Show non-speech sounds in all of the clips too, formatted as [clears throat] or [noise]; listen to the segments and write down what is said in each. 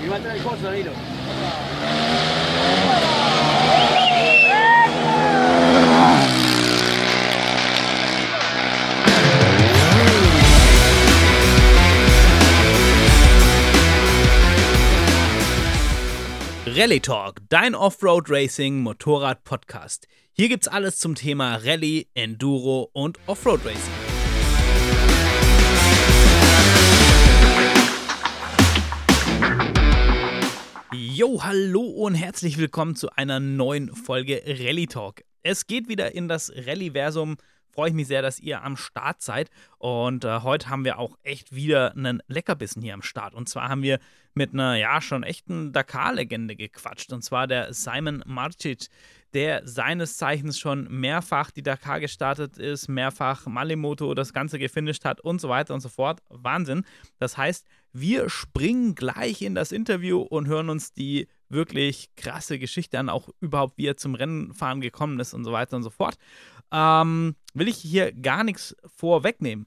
Mi va a traer el coso, Danilo. Rally Talk, dein Offroad Racing Motorrad Podcast. Hier gibt's alles zum Thema Rallye, Enduro und Offroad Racing. Jo, hallo und herzlich willkommen zu einer neuen Folge Rally Talk. Es geht wieder in das Rallye-Versum. Freue ich mich sehr, dass ihr am Start seid. Und äh, heute haben wir auch echt wieder einen Leckerbissen hier am Start. Und zwar haben wir mit einer, ja, schon echten Dakar-Legende gequatscht. Und zwar der Simon Marcic, der seines Zeichens schon mehrfach die Dakar gestartet ist, mehrfach Malimoto das Ganze gefinisht hat und so weiter und so fort. Wahnsinn. Das heißt, wir springen gleich in das Interview und hören uns die wirklich krasse Geschichte an, auch überhaupt, wie er zum Rennenfahren gekommen ist und so weiter und so fort. Ähm, will ich hier gar nichts vorwegnehmen.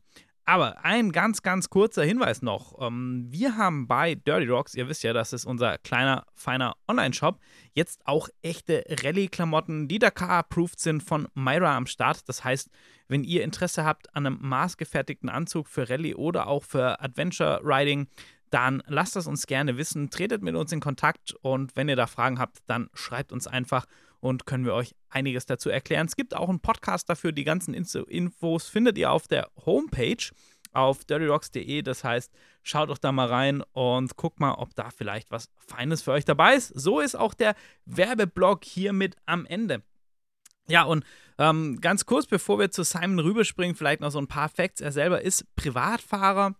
Aber ein ganz, ganz kurzer Hinweis noch. Ähm, wir haben bei Dirty Rocks, ihr wisst ja, das ist unser kleiner, feiner Online-Shop, jetzt auch echte Rallye-Klamotten, die Dakar-approved sind von Myra am Start. Das heißt, wenn ihr Interesse habt an einem maßgefertigten Anzug für Rallye oder auch für Adventure Riding, dann lasst es uns gerne wissen, tretet mit uns in Kontakt und wenn ihr da Fragen habt, dann schreibt uns einfach und können wir euch einiges dazu erklären. Es gibt auch einen Podcast dafür. Die ganzen Infos findet ihr auf der Homepage auf dirtyrocks.de. Das heißt, schaut doch da mal rein und guckt mal, ob da vielleicht was Feines für euch dabei ist. So ist auch der Werbeblock hiermit am Ende. Ja, und ähm, ganz kurz, bevor wir zu Simon rüberspringen, vielleicht noch so ein paar Facts. Er selber ist Privatfahrer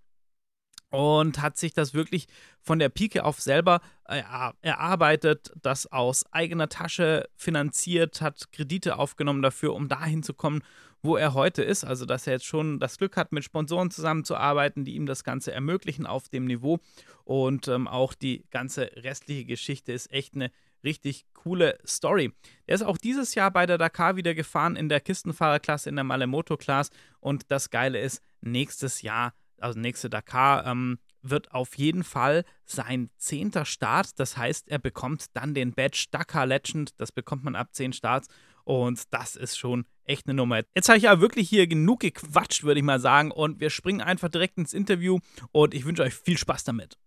und hat sich das wirklich von der Pike auf selber äh, erarbeitet, das aus eigener Tasche finanziert, hat Kredite aufgenommen dafür, um dahin zu kommen, wo er heute ist. Also, dass er jetzt schon das Glück hat, mit Sponsoren zusammenzuarbeiten, die ihm das Ganze ermöglichen auf dem Niveau. Und ähm, auch die ganze restliche Geschichte ist echt eine richtig coole Story. Er ist auch dieses Jahr bei der Dakar wieder gefahren in der Kistenfahrerklasse, in der Malemoto-Class. Und das Geile ist, nächstes Jahr also nächste Dakar, ähm, wird auf jeden Fall sein zehnter Start. Das heißt, er bekommt dann den Badge Dakar Legend. Das bekommt man ab zehn Starts. Und das ist schon echt eine Nummer. Jetzt habe ich ja wirklich hier genug gequatscht, würde ich mal sagen. Und wir springen einfach direkt ins Interview. Und ich wünsche euch viel Spaß damit.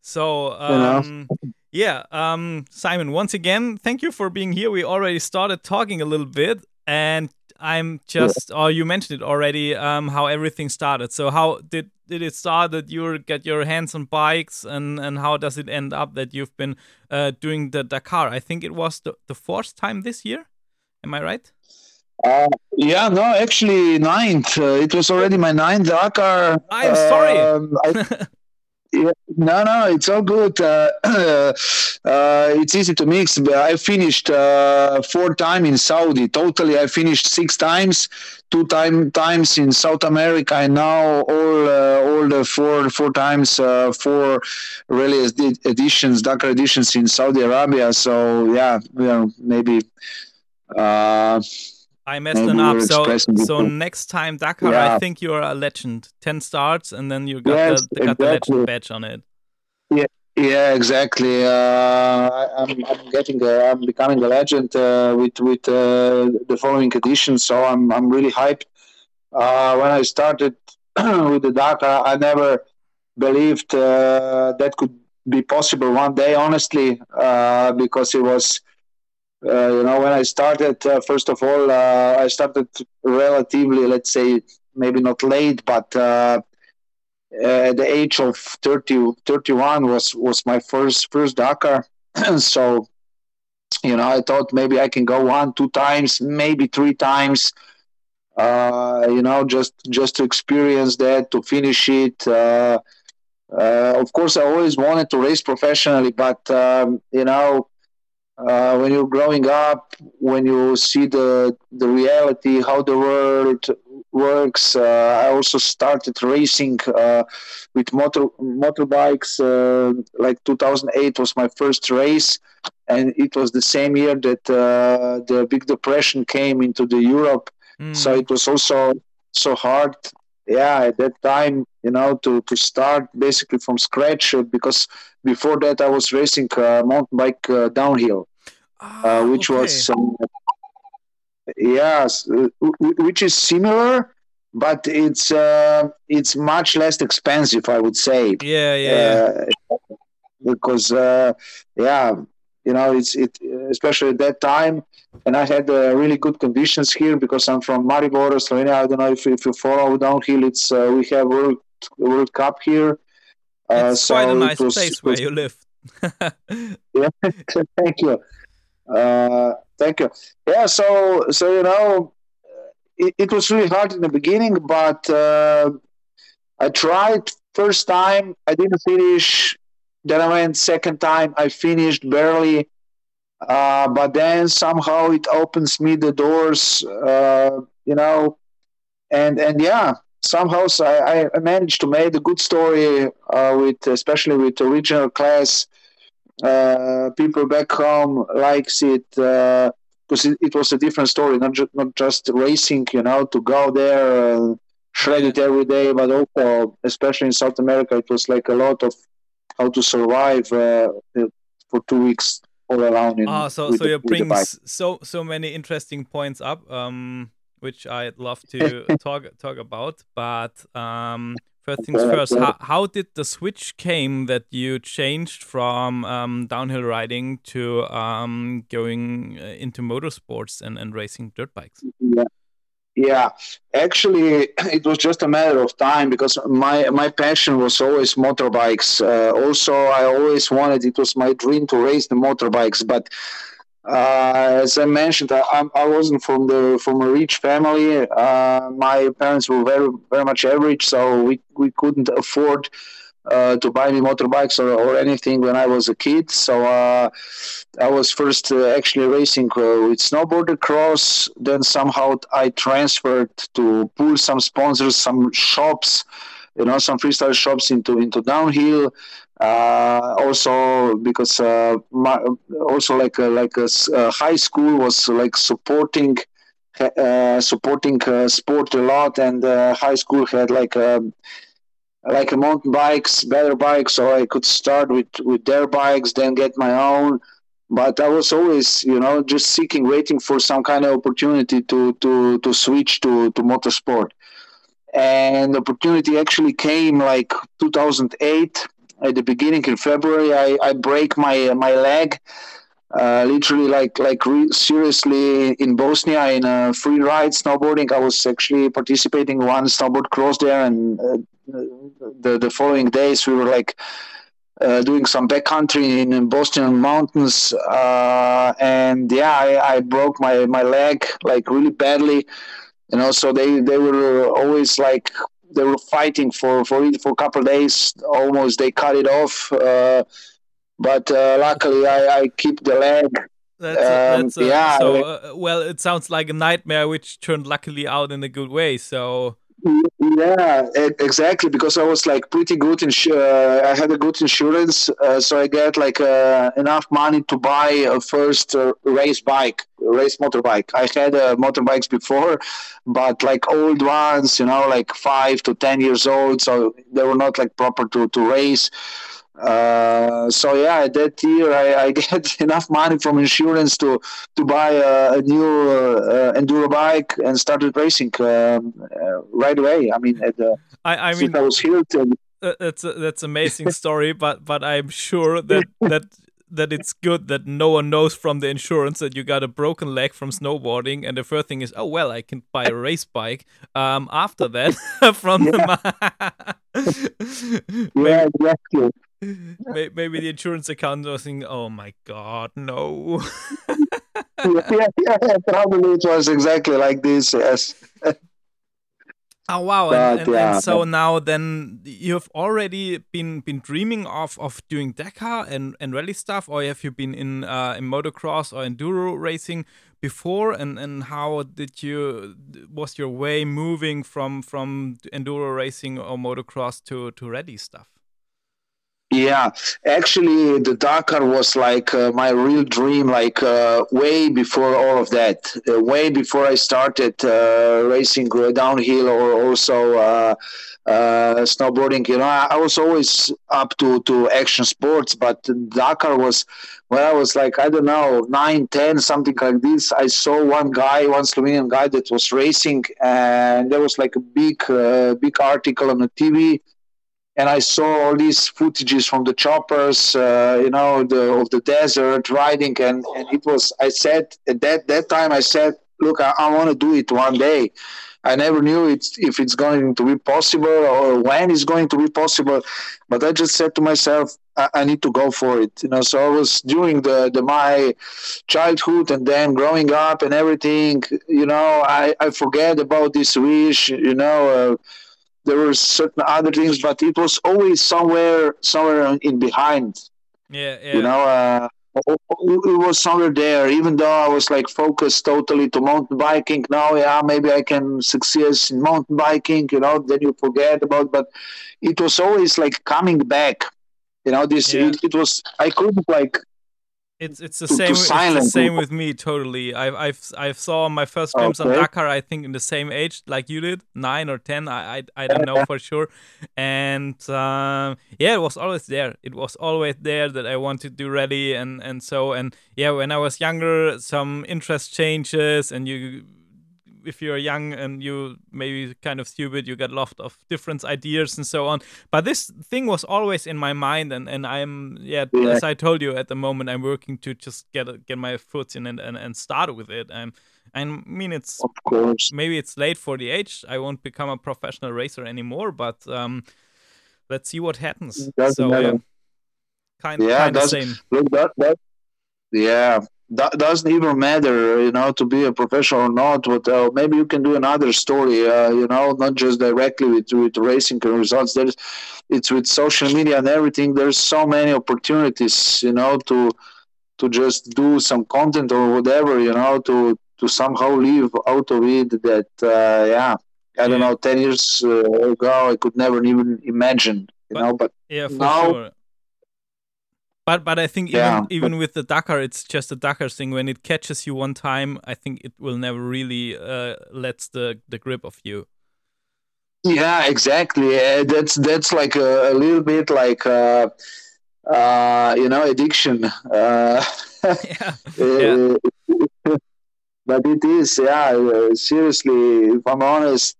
So, um, yeah, um, Simon, once again, thank you for being here. We already started talking a little bit. And I'm just, or you mentioned it already, um, how everything started. So how did did it start that you get your hands on bikes, and and how does it end up that you've been uh, doing the Dakar? I think it was the, the fourth time this year. Am I right? Uh, yeah, no, actually ninth. Uh, it was already my ninth Dakar. I'm sorry. Um, I, [laughs] Yeah, no, no, it's all good. [clears throat] Uh, uh, it's easy to mix. but I finished uh, four times in Saudi. Totally, I finished six times, two time times in South America, and now all uh, all the four four times uh, four rally editions, Dakar editions in Saudi Arabia. So yeah, you know, maybe. I messed them up. So, so next time Dakar, yeah. I think you're a legend. Ten starts, and then you got yes, the, got exactly. the legend badge on it. Yeah, yeah, exactly. Uh, I'm, I'm getting, a, I'm becoming a legend uh, with with uh, the following edition. So I'm I'm really hyped. Uh, when I started [clears throat] with the Dakar, I never believed uh, that could be possible one day. Honestly, uh, because it was uh, you know, when I started, uh, first of all, uh, I started relatively, let's say, maybe not late, but at the age of 30, 31 was was my first first Dakar. [clears throat] so, you know, I thought maybe I can go one, two times, maybe three times. Uh, you know, just just to experience that, to finish it. Uh, uh, of course, I always wanted to race professionally, but um, you know, uh, when you're growing up, when you see the the reality, how the world works. Uh, I also started racing uh, with motor motorbikes. Uh, like 2008 was my first race, and it was the same year that uh, the Big Depression came into the Europe. Mm. So it was also so hard yeah, at that time, you know, to, to start basically from scratch uh, because before that I was racing uh, mountain bike uh, downhill, Ah, which okay. was, um, yes, uh, which is similar, but it's uh, it's much less expensive, I would say. yeah, yeah, yeah. Uh, because uh, yeah you know it's it especially at that time and i had uh, really good conditions here because i'm from maribor slovenia i don't know if, if you follow downhill it's uh, we have world world cup here uh, it's quite a so nice was- place where was- you live. [laughs] yeah, [laughs] thank you. Uh, thank you. Yeah, so so you know, it, it was really hard in the beginning, but uh, I tried first time. I didn't finish. Then I went second time. I finished barely. Uh, but then somehow it opens me the doors. Uh, you know, and and yeah, somehow so I, I managed to make a good story uh, with especially with original class uh, people back home likes it because it, it was a different story, not just not just racing, you know, to go there and shred it every day, but also, especially in South America, it was like a lot of how to survive uh, for two weeks all around. In, Ah, so so you bring so so many interesting points up, um, which I'd love to [laughs] talk talk about. But um, first things first, how, how did the switch came that you changed from um, downhill riding to um, going uh, into motorsports and, and racing dirt bikes? Yeah. Yeah, actually, [clears throat] it was just a matter of time because my my passion was always motorbikes. Uh, also, I always wanted it was my dream to race the motorbikes. But uh, as I mentioned, I, I'm- wasn't from the from a rich family. Uh, my parents were very very much average, so we we couldn't afford uh, to buy me motorbikes or, or anything when I was a kid. So uh, I was first uh, actually racing uh, with snowboarder cross. Then somehow I transferred to pull some sponsors, some shops, you know, some freestyle shops into into downhill. Uh, also because uh, my, also like like a, uh, high school was like supporting uh, supporting uh, sport a lot, and uh, high school had like um, like mountain bikes, better bikes, so I could start with with their bikes, then get my own. But I was always, you know, just seeking, waiting for some kind of opportunity to to to switch to to motorsport. And the opportunity actually came like 2008 at the beginning in February. I I break my my leg. Uh, literally, like like re- seriously in Bosnia in a free ride snowboarding. I was actually participating in one snowboard cross there, and uh, the the following days we were like uh, doing some backcountry in, in Boston mountains, uh, and yeah, I, I broke my my leg like really badly. You know, so they they were always like they were fighting for for it for a couple of days. Almost they cut it off. Uh, but uh, luckily, I, I keep the leg. That's, a, Um, that's a, yeah, so uh, well. It sounds like a nightmare, which turned luckily out in a good way. So Yeah, exactly. Because I was like pretty good. Insu- uh, I had a good insurance, uh, so I get like uh, enough money to buy a first uh, race bike, race motorbike. I had uh, motorbikes before, but like old ones, you know, like five to ten years old, so they were not like proper to to race. Uh, so yeah, that year I, I [laughs] get enough money from insurance to to buy a, a new uh, enduro bike and started racing um, uh, right away. I mean, at the, I, I mean, I was uh, that's a, that's amazing [laughs] story. But but I'm sure that that that it's good that no one knows from the insurance that you got a broken leg from snowboarding, and the first thing is, oh well, I can buy a race bike. Um, after that, [laughs] from the maybe, yeah, exactly. [laughs] may- maybe the insurance account was thinking, oh my god, no. [laughs] yeah, yeah, probably it was exactly like this. Yes. [laughs] Oh wow! And, and, yeah. and so now then you've already been been dreaming of of doing Dakar and, and rally stuff, or have you been in uh, in motocross or enduro racing before? And and how did you was your way moving from from enduro racing or motocross to to rally stuff? Yeah, actually, the Dakar was like uh, my real dream, like uh, way before all of that, uh, way before I started uh, racing downhill or also uh, uh, snowboarding. You know, I, I, was always up to, to action sports, but Dakar was when I was like, I don't know, nine, ten, something like this. I saw one guy, one Slovenian guy that was racing, and there was like a big, big article on the TV and I saw all these footages from the choppers, uh, you know, the, of the desert riding, and, and it was. I said at that that time, I said, look, I, I want to do it one day. I never knew it's, if it's going to be possible or when it's going to be possible, but I just said to myself, I, I need to go for it. You know, so I was during the, the my childhood and then growing up and everything. You know, I I forget about this wish. You know. Uh, there were certain other things, but it was always somewhere, somewhere in behind. Yeah, yeah. You know, uh, it was somewhere there. Even though I was like focused totally to mountain biking. Now, yeah, maybe I can succeed in mountain biking. You know, then you forget about. But it was always like coming back. You know, this yeah. it, it was. I couldn't like it's it's the to, same. To it's the same with me totally. I've I've I've saw my first glimpse okay. on Dakar. I think in the same age like you did, nine or ten. I I, I don't know [laughs] for sure. And um, yeah, it was always there. It was always there that I wanted to do rally and and so and yeah. When I was younger, some interest changes and you if you're young and you maybe kind of stupid, you get lots of different ideas and so on. But this thing was always in my mind, and, and I'm yeah, yeah. as I told you at the moment, I'm working to just get get my foot in and, and, and start with it. I'm, I mean, it's of course maybe it's late for the age. I won't become a professional racer anymore, but um, let's see what happens. So matter. yeah, kind, yeah, kind of same. Look, that, that, yeah, that doesn't even matter, you know, to be a professional or not. But uh, maybe you can do another story, uh, you know, not just directly with with racing results. There's, it's with social media and everything. There's so many opportunities, you know, to to just do some content or whatever, you know, to to somehow live out of it. That uh, yeah, I don't know, ten years uh, ago I could never even imagine, you but, know. But yeah, now. Sure but but I think even yeah. even with the Dakar, it's just a Dakar thing. When it catches you one time, I think it will never really uh, lets the the grip of you. Yeah, exactly. Uh, that's that's like a, a little bit like uh, uh, you know addiction. Uh, [laughs] yeah. [laughs] yeah. but it is, yeah. Uh, seriously, if I'm honest,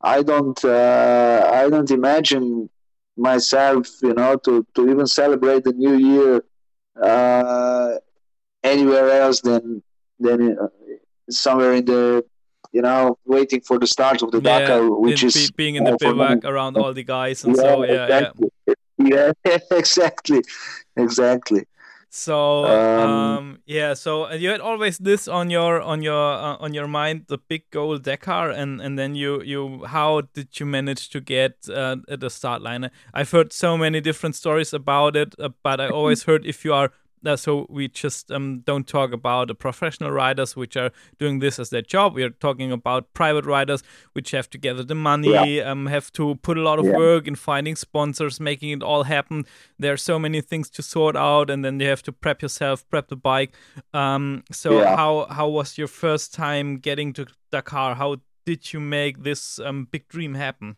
I don't uh, I don't imagine myself, you know, to, to even celebrate the new year uh, anywhere else than than uh, somewhere in the you know waiting for the start of the yeah, Dakar, which is being in the bivouac around all the guys and yeah, so yeah, exactly. yeah, [laughs] yeah, exactly, exactly. So um, um, yeah, so you had always this on your on your uh, on your mind, the big goal Dakar, and and then you you how did you manage to get uh, at the start line? I've heard so many different stories about it, uh, but I [laughs] always heard if you are uh, so we just um, don't talk about the professional riders which are doing this as their job. We are talking about private riders which have to gather the money, yeah. um, have to put a lot of yeah. work in finding sponsors, making it all happen. There are so many things to sort out, and then you have to prep yourself, prep the bike. Um, so yeah. how how was your first time getting to Dakar? How did you make this um, big dream happen?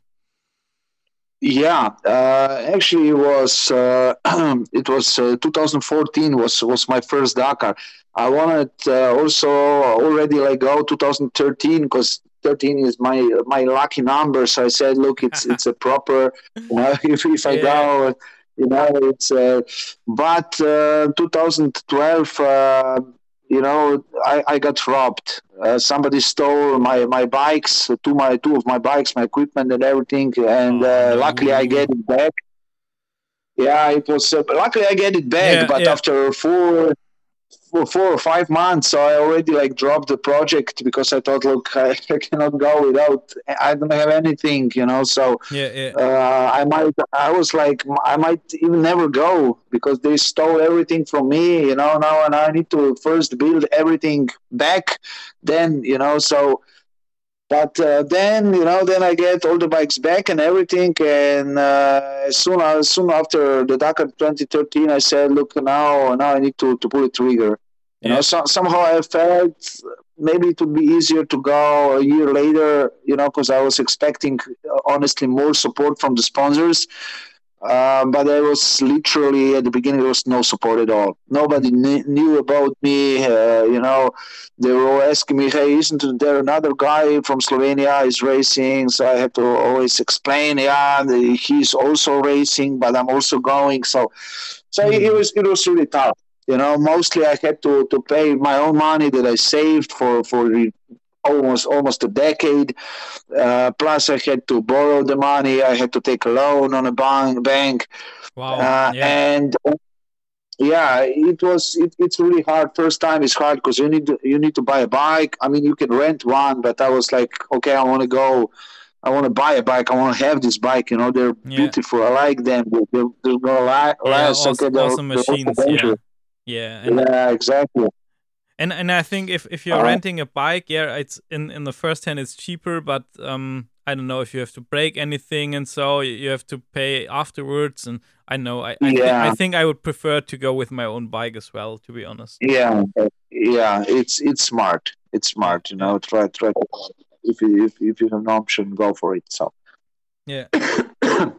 Yeah, uh, actually, it was uh, [clears throat] it was uh, 2014 was was my first Dakar. I wanted uh, also already like go 2013 because 13 is my my lucky number. So I said, look, it's [laughs] it's a proper. You know, [laughs] if if I yeah. go, you know, it's. Uh, but uh, 2012 you know, I, I got robbed. Uh, somebody stole my, my bikes, two my two of my bikes, my equipment and everything, and uh, luckily I get it back. Yeah, it was. Uh, luckily I get it back, yeah, but yeah. after four four or five months. So I already like dropped the project because I thought, look, I, [laughs] I cannot go without. I don't have anything, you know. So yeah, yeah. Uh, I might. I was like, I might even never go because they stole everything from me, you know. Now and I need to first build everything back. Then you know, so but uh, then you know, then I get all the bikes back and everything, and uh, soon soon after the Dakar 2013, I said, look, now now I need to to pull the trigger. You know, so, somehow I felt maybe it would be easier to go a year later, you know, because I was expecting, honestly, more support from the sponsors. Um, but I was literally at the beginning there was no support at all. Nobody kn- knew about me. Uh, you know, they were asking me, "Hey, isn't there another guy from Slovenia is racing?" So I had to always explain, "Yeah, he's also racing, but I'm also going." So, so mm. it was it was really tough. You know, mostly I had to, to pay my own money that I saved for for almost almost a decade. Uh, plus, I had to borrow the money. I had to take a loan on a bank. bank. Wow. Uh, yeah. And yeah, it was. It, it's really hard. First time is hard because you need to, you need to buy a bike. I mean, you can rent one, but I was like, okay, I want to go. I want to buy a bike. I want to have this bike. You know, they're yeah. beautiful. I like them. They're, they're gonna last. Yeah, awesome, okay, awesome machines. Yeah. Yeah. And yeah, exactly. And and I think if, if you're uh, renting a bike, yeah, it's in, in the first hand it's cheaper, but um I don't know if you have to break anything and so you have to pay afterwards and I know I I, yeah. th- I think I would prefer to go with my own bike as well, to be honest. Yeah, yeah, it's it's smart. It's smart, you know. Try try if you if, if you have an option, go for it. So yeah. [coughs]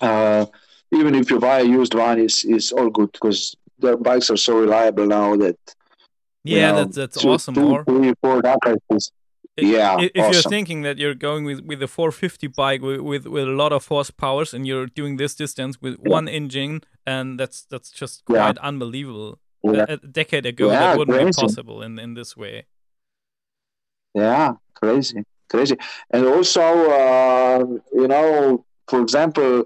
uh, even if you buy a used one, is is all good because their bikes are so reliable now that yeah, know, that's that's two, awesome. Two, or three, four yeah. If, awesome. you're thinking that you're going with, with a 450 bike with, with, with a lot of horsepower and you're doing this distance with yeah. one engine, and that's that's just quite yeah. unbelievable. Yeah. A, a, decade ago, that wouldn't crazy. be possible in, in this way. Yeah, crazy, crazy. And also, uh, you know, for example,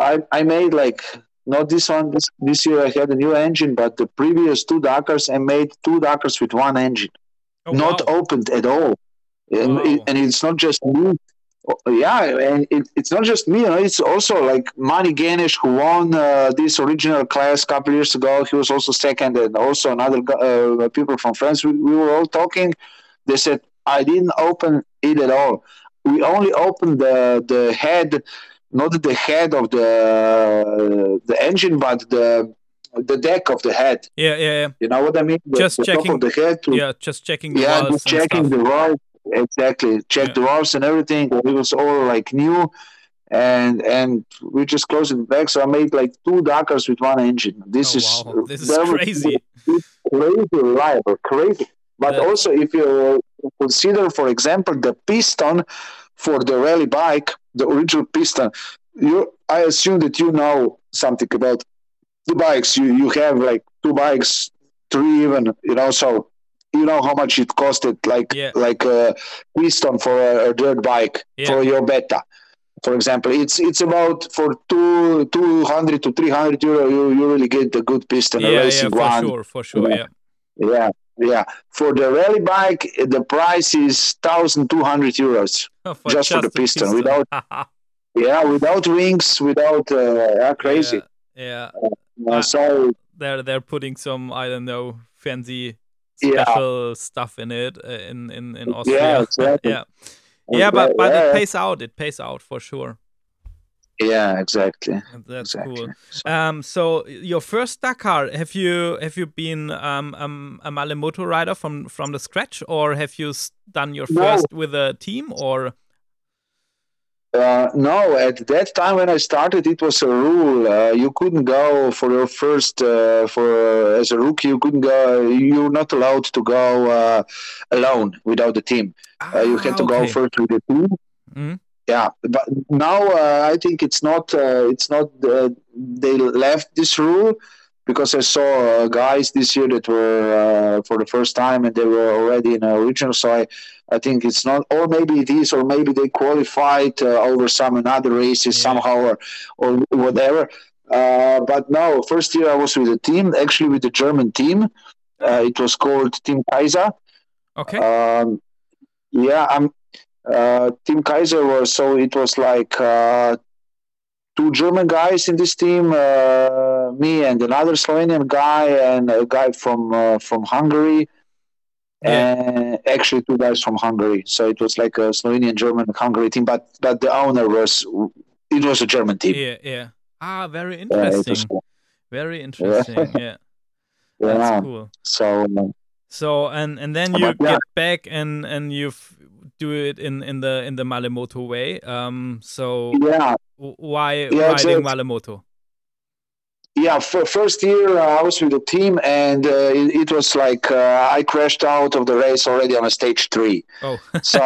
I I made like not this one. This, this year I had a new engine, but the previous two Dakars I made two Dakars with one engine, oh, not wow. opened at all. And, wow. it, and, it's not just me. Yeah, and it, it's not just me. You know, it's also like Mani Ganesh who won uh, this original class a couple years ago. He was also second, and also another uh, people from France. We, we were all talking. They said I didn't open it at all. We only opened the the head not the head of the the engine, but the the deck of the head. Yeah, yeah, yeah. You know what I mean? The, just the checking the head. To, yeah, just checking. The yeah, just checking the valves. Exactly, check yeah. the valves and everything. It was all like new, and and we just closed it back. So I made like two Dakars with one engine. This oh, is wow. this is crazy. crazy reliable, crazy. But yeah. also, if you consider, for example, the piston for the rally bike, the original piston. You, I assume that you know something about the bikes. You you have like two bikes, three even. You know, so you know how much it costed, like yeah. like uh, a piston for a, a dirt bike yeah. for your beta. For example, it's it's about for two two hundred to three hundred euro. You, you really get a good piston, yeah, a racing yeah, for one. sure, for sure, yeah. Yeah, yeah. Yeah, for the rally bike, the price is thousand two hundred euros oh, [laughs] for just, just, for the piston, piston. without [laughs] yeah, without rings, without uh, yeah, crazy. Yeah. yeah. Uh, so they're they're putting some I don't know fancy special yeah. stuff in it uh, in in in Austria. Yeah, [laughs] exactly. yeah. Yeah, but but it pays out. It pays out for sure. Yeah, exactly. That's exactly. cool. Um, so your first Dakar, have you have you been um, um, a Malle Moto rider from from the scratch, or have you done your first no. with a team, or? Uh, no, at that time when I started, it was a rule. Uh, you couldn't go for your first uh, for uh, as a rookie. You couldn't go. You're not allowed to go uh, alone without the team. Ah, you had to okay. go first with the team. Mm-hmm. Yeah, but now I think it's not. it's not. they left this rule because I saw guys this year that were for the first time and they were already in a regional. So I I think it's not, or maybe it is, or maybe they qualified uh, over some another races yeah. somehow, or or whatever. Uh, but no, first year I was with a team, actually with the German team. Uh, it was called Team Kaiser. Okay. Um, yeah, I'm. Uh, team Kaiser was so it was like uh, two German guys in this team, uh, me and another Slovenian guy and a guy from from Hungary and actually two guys from Hungary. So it was like a Slovenian, German, Hungary team, but but the owner was it was a German team. Yeah, yeah. Ah, very interesting. cool. Very interesting. Yeah. [laughs] Yeah. That's cool. So um, So and and then you But, yeah. get back and and you f- do it in in the in the Malle Moto way. Um. So yeah, why Yeah, riding Malle Moto? yeah. For first year, uh, I was with the team, and uh, it, it was like uh, I crashed out of the race already on a stage three. Oh. [laughs] so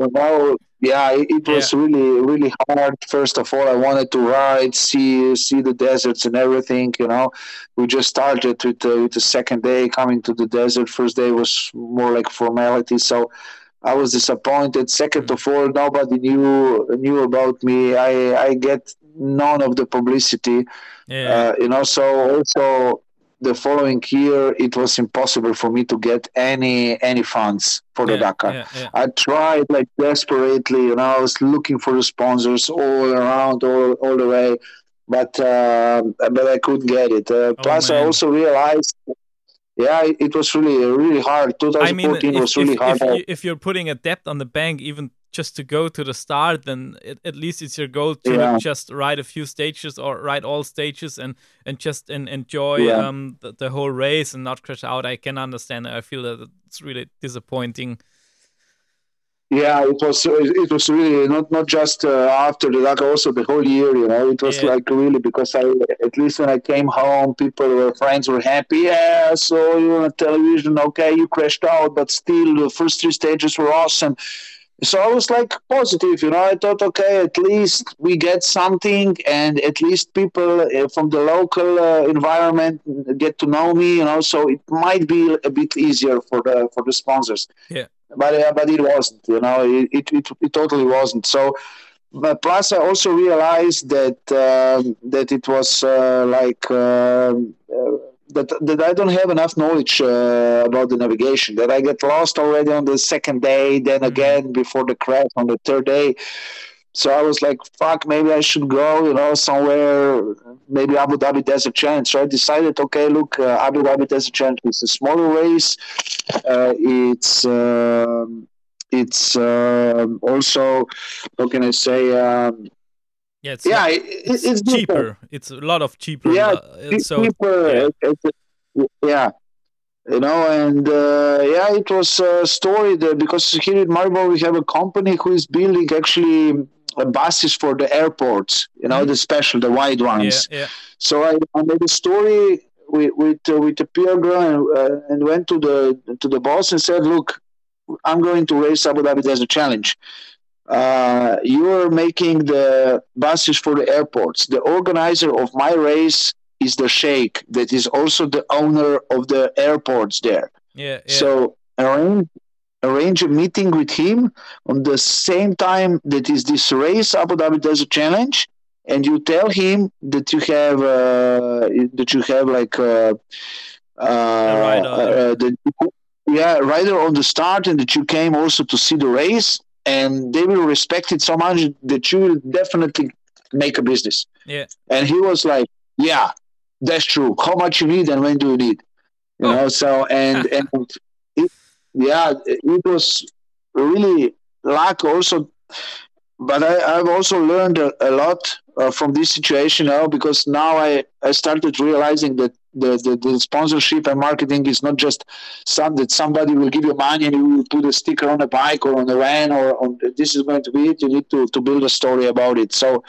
you know yeah it, it was really really hard first of all i wanted to ride see see the deserts and everything you know we just started with uh, with the second day coming to the desert first day was more like formality so i was disappointed second of all nobody knew knew about me i i get none of the publicity yeah. uh, you know so also the following year it was impossible for me to get any any funds for the yeah, dakar Yeah, yeah. I tried like desperately, you know, I was looking for the sponsors all around, all, all the way, but uh, but I couldn't get it. Uh, plus, I Oh, also realized, yeah, it, it was really really hard. I mean, 2014 if, was really if, hard. if, you, if you're putting a debt on the bank, even just to go to the start, then it, at least it's your goal to Yeah. just ride a few stages or ride all stages and and just en- enjoy Yeah. um the, the whole race and not crash out. I can understand. I feel that it's really disappointing. Yeah, it was it was really not not just uh, after the Dakar, also the whole year. You know, it was Yeah. like really because I at least when I came home, people were friends were happy. Yeah, I saw you on television. Okay, you crashed out, but still the first three stages were awesome. So I was like positive, you know. I thought, okay, at least we get something, and at least people uh, from the local uh, environment get to know me, you know. So it might be a bit easier for the for the sponsors. Yeah. But uh, but it wasn't, you know. It it, it, it totally wasn't. So. But plus, I also realized that um, that it was uh, like um, uh, that that I don't have enough knowledge uh, about the navigation. That I get lost already on the second day, then Mhm. again before the crash on the third day. So I was like, "Fuck, maybe I should go, you know, somewhere, maybe Abu Dhabi there's a chance. So I decided, okay, look, uh, Abu Dhabi there's a chance. It's a smaller race. Uh, it's um, it's um also, how can I say? Um, Yeah, it's yeah, it, it's, it's different. cheaper. It's a lot of cheaper. Yeah, Pe- so people, yeah. it- yeah, you know, and uh, yeah, it was a story that because here in Maribor we have a company who is building actually buses for the airports, you know, Mhm. the special, the wide ones. yeah, So I, I made a story with with, uh, with the PR girl and, uh, and went to the to the boss and said, "Look, I'm going to race Abu Dhabi as a Challenge. Uh, you are making the buses for the airports. The organizer of my race is the sheikh that is also the owner of the airports there. yeah, yeah. So arrange arrange a meeting with him on the same time that is this race Abu Dhabi Desert Challenge, and you tell him that you have uh, that you have like uh, uh, uh, the, yeah rider on the start, and that you came also to see the race, and they will respect it so much that you will definitely make a business. Yeah. And he was like, "Yeah, that's true. How much you need and when do you need?" You Oh. know. So and [laughs] and yeah, it was really luck also. But I, I've also learned a, a lot uh, from this situation now because now I, I started realizing that the, the, the sponsorship and marketing is not just some that somebody will give you money and you will put a sticker on a bike or on a van or on this is going to be it. You need to, to build a story about it. So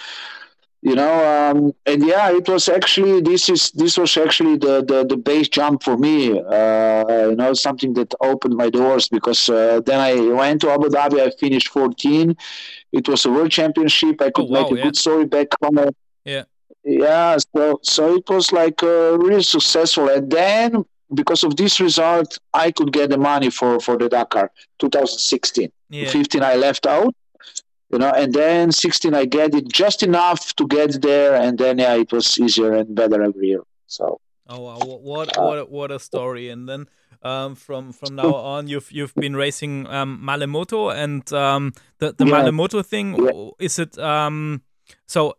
you know um, and yeah it was actually this is this was actually the the, the base jump for me uh, you know something that opened my doors because uh, then i went to abu dhabi i finished 14 it was a world championship i could Oh, wow, make a yeah. good story back home Yeah. yeah so so it was like uh, really successful and then because of this result i could get the money for for the dakar 2016 yeah. 15 I left out, you know, and then 16 I get it just enough to get there, and then yeah, it was easier and better every year. So Oh wow, wh- what Uh, what a- what a story! And then um, from from now on, you've you've been racing um, Malle Moto, and um, the the Yeah. Malle Moto thing Yeah. is it um, so.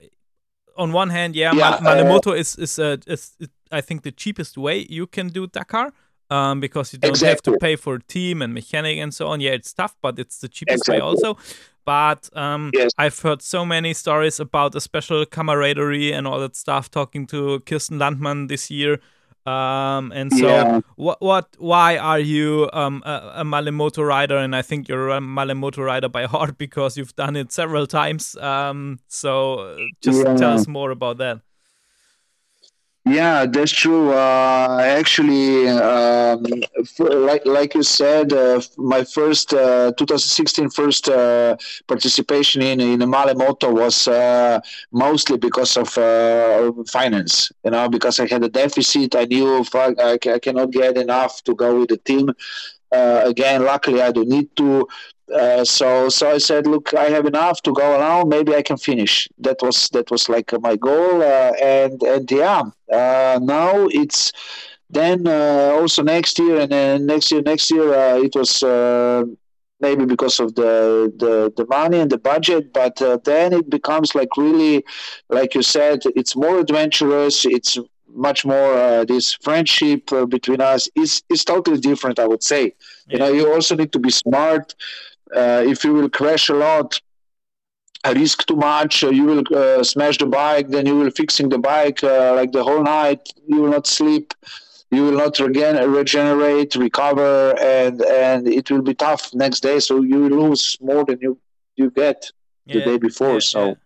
On one hand, yeah, Yeah, Mal- Malle Moto is is, uh, is, is I think the cheapest way you can do Dakar. Um, because you don't Exactly. have to pay for a team and mechanic and so on. Yeah, it's tough, but it's the cheapest way also. But um, Yes. I've heard so many stories about a special camaraderie and all that stuff. Talking to Kirsten Landman this year, um, and so Yeah. what? What? Why are you um, a, a Malle Moto rider? And I think you're a Malle Moto rider by [laughs] heart because you've done it several times. Um, so uh, just tell us more about that. Yeah, that's true. Uh, actually, um, like like you said, uh, my first uh, 2016 first uh, participation in in a Malle Moto was uh, mostly because of uh, finance. You know, because I had a deficit. I knew I, ca- I cannot get enough to go with the team. Uh, again, luckily, I don't need to. Uh, so so I said, look, I have enough to go around. Maybe I can finish. That was that was like my goal. Uh, and and yeah, uh, now it's then uh, also next year and then next year next year uh, it was. Uh, Maybe because of the, the, the money and the budget, but uh, then it becomes like really, like you said, it's more adventurous. It's much more uh, this friendship uh, between us is is totally different. I would say. You know, you also need to be smart. Uh, if you will crash a lot, risk too much, uh, you will uh, smash the bike. Then you will fixing the bike uh, like the whole night. You will not sleep. You will not regain, regenerate, recover, and and it will be tough next day. So you lose more than you you get the day before. so.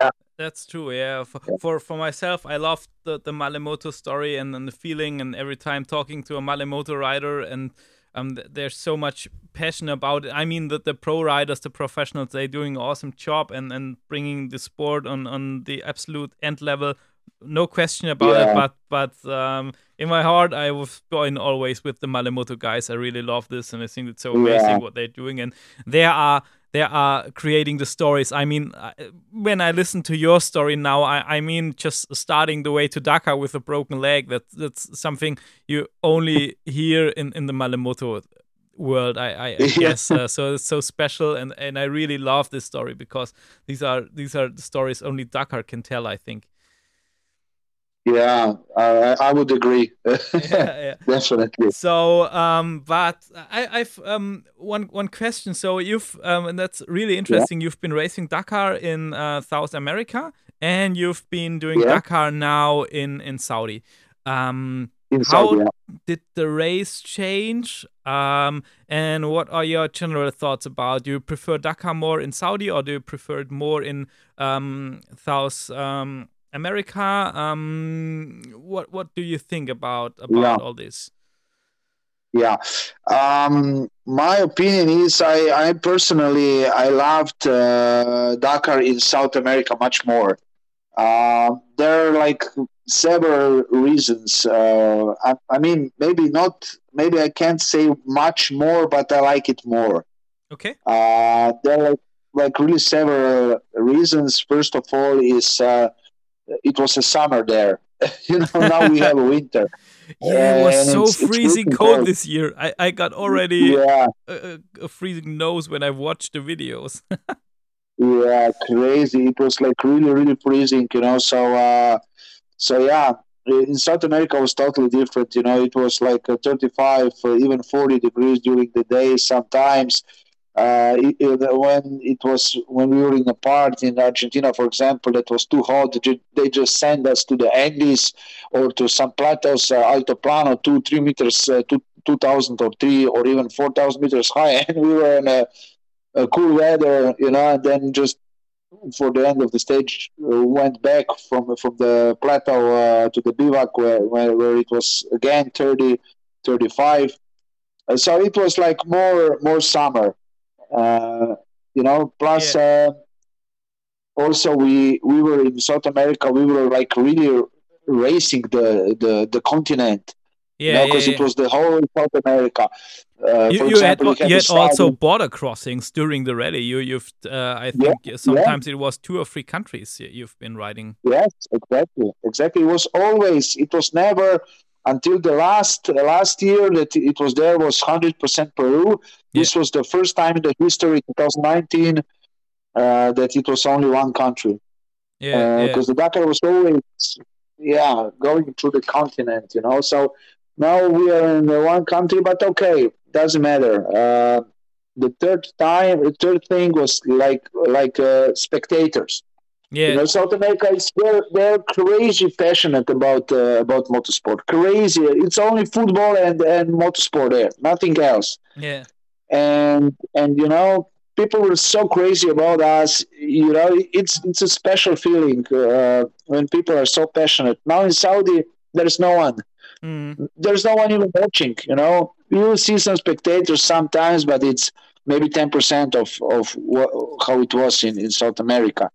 yeah. That's true, yeah. For, Yeah. for for myself, I love the, the Malle Moto story and, and the feeling, and every time talking to a Malle Moto rider, and um, th- there's so much passion about it. I mean, that the pro riders, the professionals, they're doing an awesome job and, and bringing the sport on, on the absolute end level. No question about it. But but um, in my heart, I was going always with the Malle Moto guys. I really love this, and I think it's so amazing Yeah. what they're doing. And there are they are creating the stories. I mean, when I listen to your story now, I, I mean, just starting the way to Dakar with a broken leg. That that's something you only hear in in the Malle Moto world. I, I, I [laughs] guess uh, so. It's so special, and and I really love this story because these are these are the stories only Dakar can tell. I think. Yeah, I, I would agree. [laughs] [laughs] yeah, yeah. Definitely. So, um, but I, I've um one one question. So you've um, and that's really interesting. You've been racing Dakar in uh, South America, and you've been doing Yeah. Dakar now in in Saudi. Um, In How- Saudi, yeah. did the race change? Um, and what are your general thoughts about? Do you prefer Dakar more in Saudi, or do you prefer it more in um, South um, America? Um, what what do you think about about Yeah. all this? Yeah. Um, my opinion is I, I personally I loved uh, Dakar in South America much more. Uh, there are like several reasons. Uh, I, I mean, maybe not. Maybe I can't say much more, but I like it more. Okay. Uh, there are like really several reasons. First of all, is uh, it was a summer there. [laughs] you know, now we have a [laughs] winter. Yeah, it was so it's- it's freezing freezing cold cold. this year. I, I got already Yeah. a, a freezing nose when I watched the videos. [laughs] Yeah, crazy. It was like really, really freezing, you know. So, uh, so yeah, in South America it was totally different. You know, it was like uh, 35, uh, even 40 degrees during the day sometimes. Uh, when it was when we were in a part in Argentina, for example, that was too hot, they just send us to the Andes or to some plateaus, uh, Alto Plano, two, three meters, uh, two, 2,000 or three or even 4,000 meters high, [laughs] and we were in a, a cool weather, you know, and then just for the end of the stage uh, went back from from the plateau uh, to the bivouac where, where, where it was again 30 35 Uh, so it was like more more summer you know plus uh, also we we were in south america we were like really racing the the, the continent yeah, because yeah, it was the whole south america uh, You, you had, you had also border crossings during the rally. You, you've, uh, I Yeah, think, sometimes it was two or three countries you've been riding. Yes, exactly, exactly. It was always. It was never until the last last year that it was there was hundred percent Peru. This was the first time in the history, 2019, uh, that it was only one country. Yeah, yeah. Because the Dakar was always, yeah, going through the continent. You know, so now we are in one country, but okay, doesn't matter. Uh, the third time, the third thing was like like uh, spectators. Yeah. You know, South America is they're, they're crazy passionate about uh, about motorsport. Crazy. It's only football and, and motorsport there, nothing else. Yeah. And and you know, people were so crazy about us. You know, it's it's a special feeling uh, when people are so passionate. Now in Saudi, there's no one. Mm. There's no one even watching. You know, you will see some spectators sometimes, but it's maybe ten percent of of what, how it was in, in South America.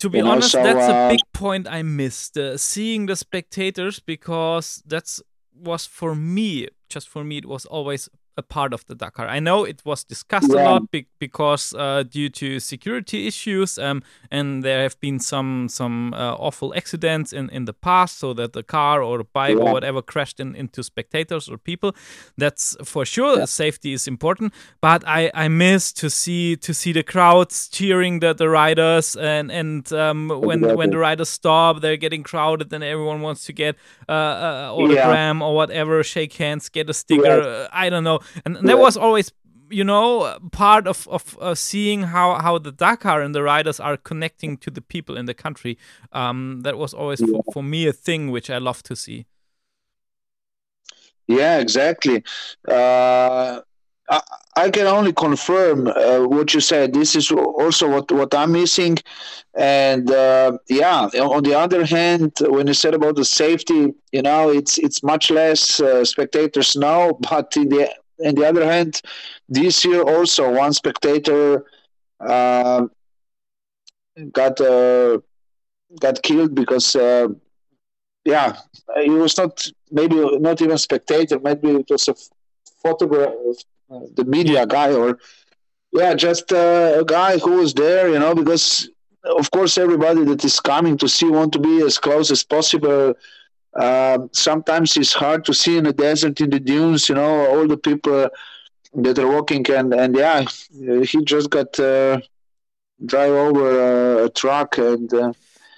To be You know, honest, so, that's a uh, big point I missed. Uh, seeing the spectators because that's was for me, just for me, it was always a part of the Dakar. I know it was discussed a lot be- because uh, due to security issues, um, and there have been some some uh, awful accidents in, in the past, so that the car or the bike or whatever crashed in, into spectators or people. That's for sure. Safety is important, but I, I miss to see to see the crowds cheering the, the riders and and um, when when the riders stop, they're getting crowded and everyone wants to get uh, uh, autogram or whatever, shake hands, get a sticker. Uh, I don't know, and, and that was always. You know, part of of uh, seeing how how the Dakar and the riders are connecting to the people in the country. Um, that was always for, for me a thing which I love to see. Yeah, exactly. Uh, I, I can only confirm uh, what you said. This is also what, what I'm missing. And uh, yeah, on the other hand, when you said about the safety, you know, it's it's much less uh, spectators now. But in the in the other hand, this year also one spectator uh, got uh, got killed because uh, yeah, he was not maybe not even spectator. Maybe it was a photographer, uh, the media guy, or yeah, just uh, a guy who was there. You know, because of course everybody that is coming to see want to be as close as possible. Uh, sometimes it's hard to see in the desert, in the dunes. You know, all the people that are walking, and and yeah, he just got uh, drive over a truck and. Uh,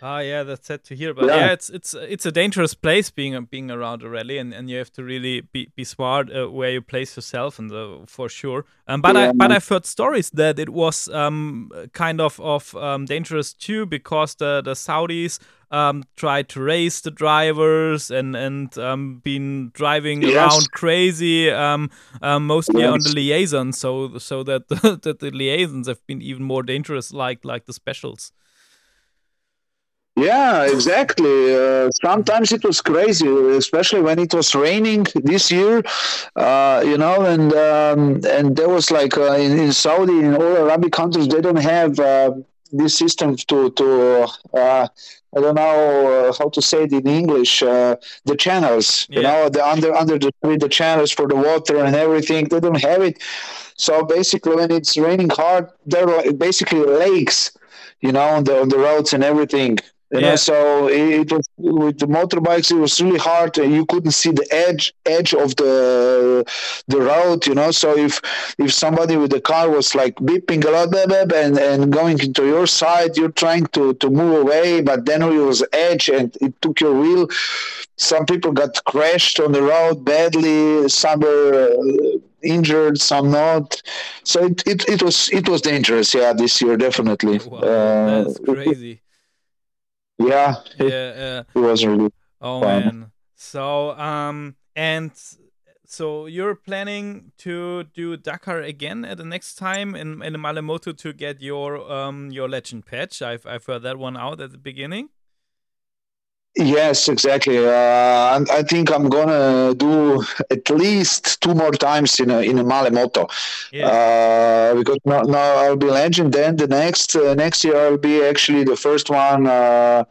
Ah, yeah, that's sad to hear. But Yeah. yeah, it's it's it's a dangerous place being being around a rally, and, and you have to really be, be smart uh, where you place yourself, and uh, for sure. Um, but I Yeah. but I've heard stories that it was um kind of of um, dangerous too because the the Saudis um tried to race the drivers and and um been driving Yes. around crazy um, um mostly on the liaison, so so that the, [laughs] that the liaisons have been even more dangerous, like like the specials. Yeah, exactly. Uh, sometimes it was crazy, especially when it was raining this year. Uh, you know, and um, and there was like uh, in, in Saudi, in all Arabic countries, they don't have uh, this system to to. I don't know uh, how to say it in English. Uh, the channels, you know, the under under the the channels for the water and everything. They don't have it. So basically, when it's raining hard, there are basically lakes, you know, on the on the roads and everything. You Yeah. know, so it, was with the motorbikes. It was really hard. and You couldn't see the edge edge of the the road. You know, so if if somebody with the car was like beeping a lot, and and going into your side, you're trying to to move away, but then it was edge and it took your wheel. Some people got crashed on the road badly. Some were uh, injured, some not. So it, it, it was it was dangerous. Yeah, this year definitely. Wow, Uh, that's crazy. Yeah, it, Yeah, yeah. it was really. Oh fun. man. So um and so you're planning to do Dakar again at the next time in in Malle Moto to get your um your legend patch. I've I've heard that one out at the beginning. Yes, exactly. Uh, I think I'm gonna do at least two more times in a, in a Malle Moto. Yeah. Uh, because now, now I'll be legend. Then the next uh, next year I'll be actually the first one uh,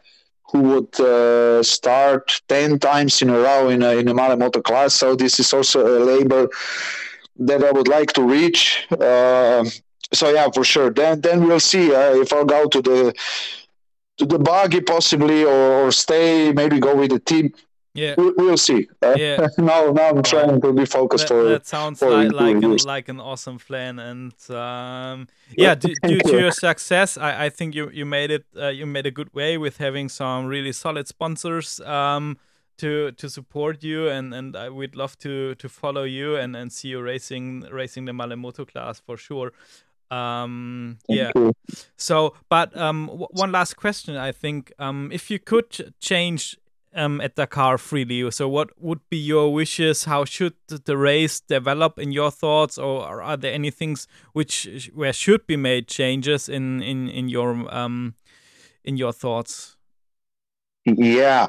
who would uh, start ten times in a row in a in a Malle Moto class. So this is also a label that I would like to reach. Uh, so yeah, for sure. Then then we'll see uh, if I'll go to the the buggy possibly or, or stay maybe go with the team. yeah. We, we'll see. Uh, Yeah. [laughs] now now I'm trying to be focused That, for. that sounds for like like an, like an awesome plan, and um, [laughs] yeah, due, due to your success, I, I think you you made it uh, you made a good way with having some really solid sponsors um, to to support you, and and I would love to to follow you and and see you racing racing the Malle Moto class for sure. Um, yeah. So, but um, one last question. I think um, if you could change um, at Dakar freely, so what would be your wishes? How should the race develop in your thoughts, or are- there any things which where should be made changes in in in your um in your thoughts? Yeah.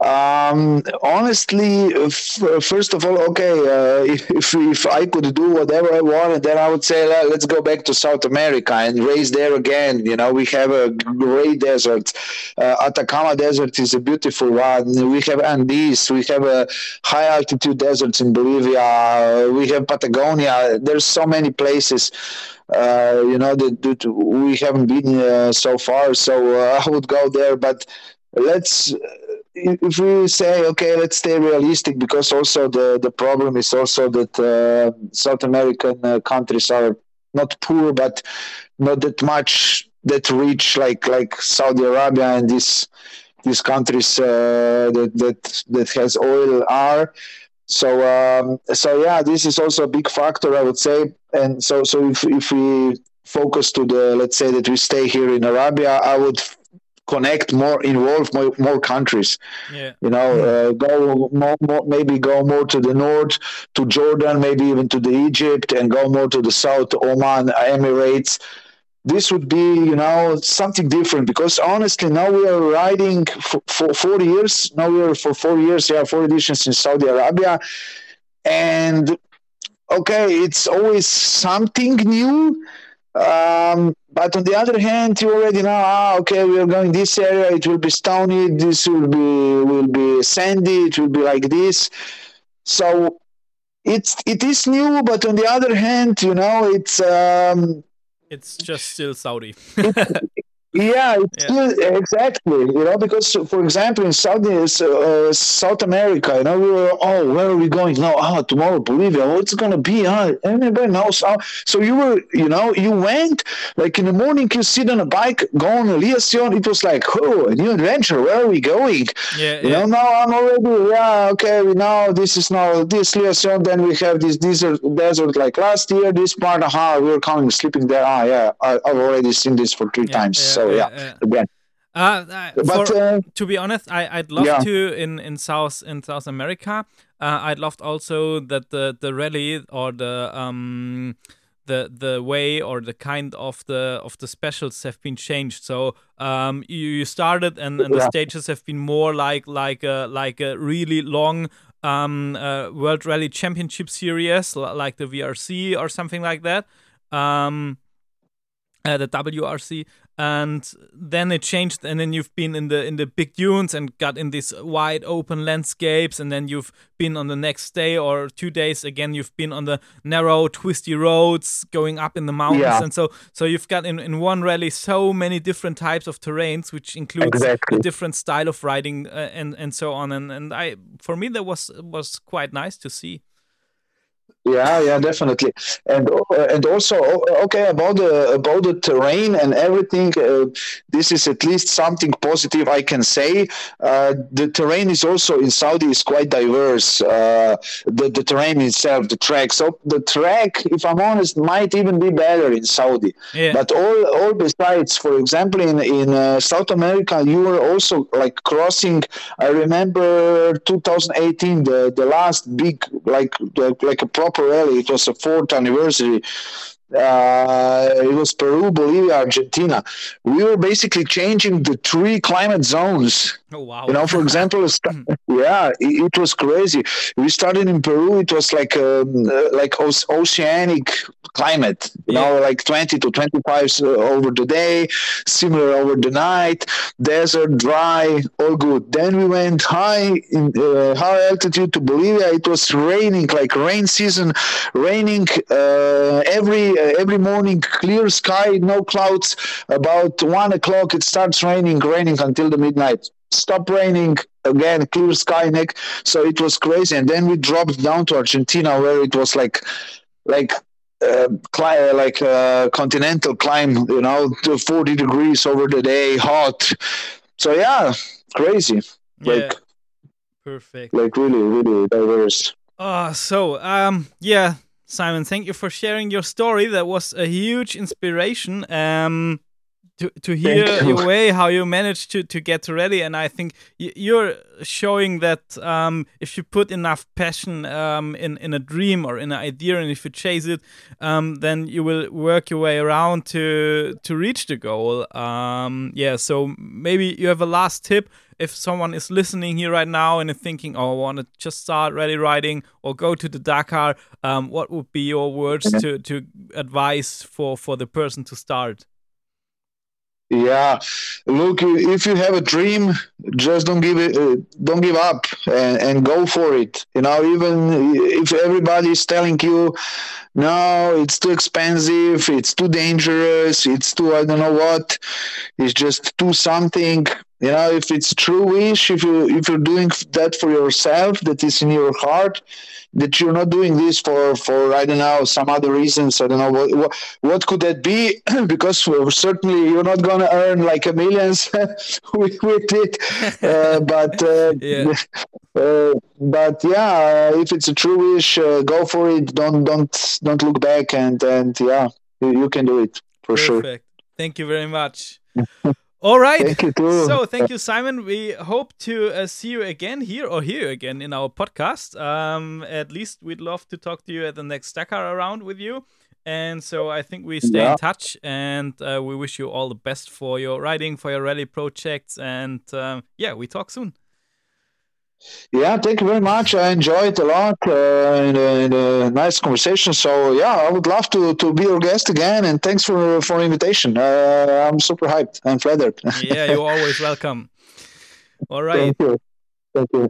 Um, honestly, f- first of all, okay, uh, if, if I could do whatever I wanted, then I would say "Let- let's go back to South America and race there again. You know, we have a great desert. Uh, Atacama Desert is a beautiful one. We have Andes. We have a high altitude deserts in Bolivia. We have Patagonia. There's so many places. Uh, you know that, that we haven't been uh, so far. So uh, [laughs] I would go there, but let's if we say okay let's stay realistic because also the the problem is also that uh, south american uh, countries are not poor but not that much that rich like like saudi arabia and these these countries uh, that that that has oil are. So um, so yeah this is also a big factor i would say. And so so if, if we focus to the let's say that we stay here in arabia i would connect more involve more, more countries. Yeah. you know uh, go more, more maybe go more to the north to jordan maybe even to the egypt and go more to the south oman emirates. This would be you know something different because honestly now we are riding for, for four years. Now we are for four years yeah four editions in saudi arabia. And okay it's always something new. Um, but on the other hand, you already know, ah, okay, we are going this area. It will be stony. This will be will be sandy. It will be like this. So it's it is new, but on the other hand, you know, it's um, It's just still Saudi. [laughs] yeah, it's Yeah. exactly. You know, because for example, in Saudi, uh, South America, you know, we were, oh, where are we going? No, oh, tomorrow Bolivia. What's gonna be? Huh? Anybody knows? Oh, so you were, you know, you went like in the morning. You sit on a bike, go on a Liaison. It was like, oh, a new adventure. Where are we going? yeah, You yeah. know, now I'm already, yeah, okay, we know this is now this liaison, then we have this desert, desert like last year, this part, aha, we were coming, sleeping there. Ah, yeah, I, I've already seen this for three Yeah, times. yeah, so, yeah, again. Uh, uh, But, for- uh, to be honest, I I'd love Yeah. to in in South in South America. Uh, I'd loved also that the the rally or the um the the way or the kind of the of the specials have been changed. So um you, you started and, and the Yeah. stages have been more like like a like a really long um uh, World Rally Championship series like the VRC or something like that. Um uh, the WRC, and then it changed, and then you've been in the in the big dunes and got in these wide open landscapes, and then you've been on the next day or two days again. You've been on the narrow, twisty roads going up in the mountains, Yeah. and so so you've got in in one rally so many different types of terrains, which includes Exactly. a different style of riding uh, and and so on. And and I for me that was was quite nice to see. Yeah, yeah, definitely, and uh, and also okay about the about the terrain and everything. Uh, this is at least something positive I can say. Uh, the terrain is also in Saudi is quite diverse. Uh, the the terrain itself, the track. So the track, if I'm honest, might even be better in Saudi. Yeah. But all all besides, for example, in in uh, South America, you were also like crossing. I remember 2018, the the last big like like, like a proper rally. It was a fourth anniversary. Uh, it was Peru, Bolivia, Argentina. We were basically changing the three climate zones. Oh wow. You know, for example, yeah, it, it was crazy. We started in Peru. It was like um, uh, like oceanic climate. You know, like 20 to twenty five over the day, similar over the night. Desert, dry, all good. Then we went high in uh, high altitude to Bolivia. It was raining, like rain season, raining uh, every uh, every morning. Clear sky, no clouds. About one o'clock, it starts raining, raining until the midnight stop raining again clear sky neck so it was crazy and then we dropped down to argentina where it was like like uh, cli- like uh, continental climb you know to 40 degrees over the day hot so yeah crazy yeah. like Perfect. Like really, really diverse. Uh, so, um, yeah, Simon, thank you for sharing your story. That was a huge inspiration. Um, to, to hear your way how you managed to, to get ready and i think you're showing that um, if you put enough passion um, in, in a dream or in an idea and if you chase it um, then you will work your way around to to reach the goal. Um, yeah so maybe you have a last tip. If someone is listening here right now and is thinking oh i want to just start rally riding or go to the dakar um, what would be your words to, to advise for for the person to start yeah, look, if you have a dream, just don't give it, uh, don't give up, and, and go for it. You know, even if everybody is telling you, no, it's too expensive, it's too dangerous, it's too I don't know what, it's just do something. You know, if it's true wish, if you if you're doing that for yourself, that is in your heart, that you're not doing this for for I don't know some other reasons. I don't know what what, what could that be? [clears throat] because certainly you're not gonna earn like a millions [laughs] with, with it. [laughs] Uh, but uh, yeah. [laughs] Uh, but yeah, if it's a true wish, uh, go for it. Don't don't don't look back, and and yeah, you, you can do it for Perfect. sure. Thank you very much. All right. Thank you too. So thank you, Simon. We hope to uh, see you again here or here again in our podcast. Um, at least we'd love to talk to you at the next Dakar around with you. And so I think we stay yeah. in touch, and uh, we wish you all the best for your riding, for your rally projects, and um, yeah, we talk soon. Yeah, thank you very much. I enjoyed a lot uh, and, and a nice conversation. So yeah, I would love to, to be your guest again. And thanks for for invitation. Uh, I'm super hyped. I'm flattered. yeah, you're always welcome. [laughs] All right. Thank you. Thank you.